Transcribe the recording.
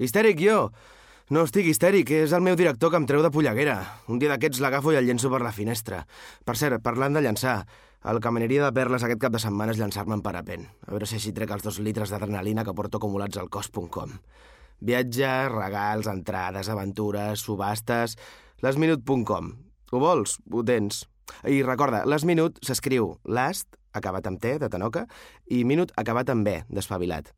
Histèric, jo! No estic histèric, és el meu director que em treu de polleguera. Un dia d'aquests l'agafo i el llenço per la finestra. Per cert, parlant de llançar, el que m'aniria de perles aquest cap de setmana és llançar-me en parapent. A veure si així trec els dos litres d'adrenalina que porto acumulats al cos.com. Viatges, regals, entrades, aventures, subhastes... Lesminut.com. Ho vols? Ho tens. I recorda, Lesminut s'escriu last, acabat amb T, de Tanoca, i minut acabat amb B, d'espavilat.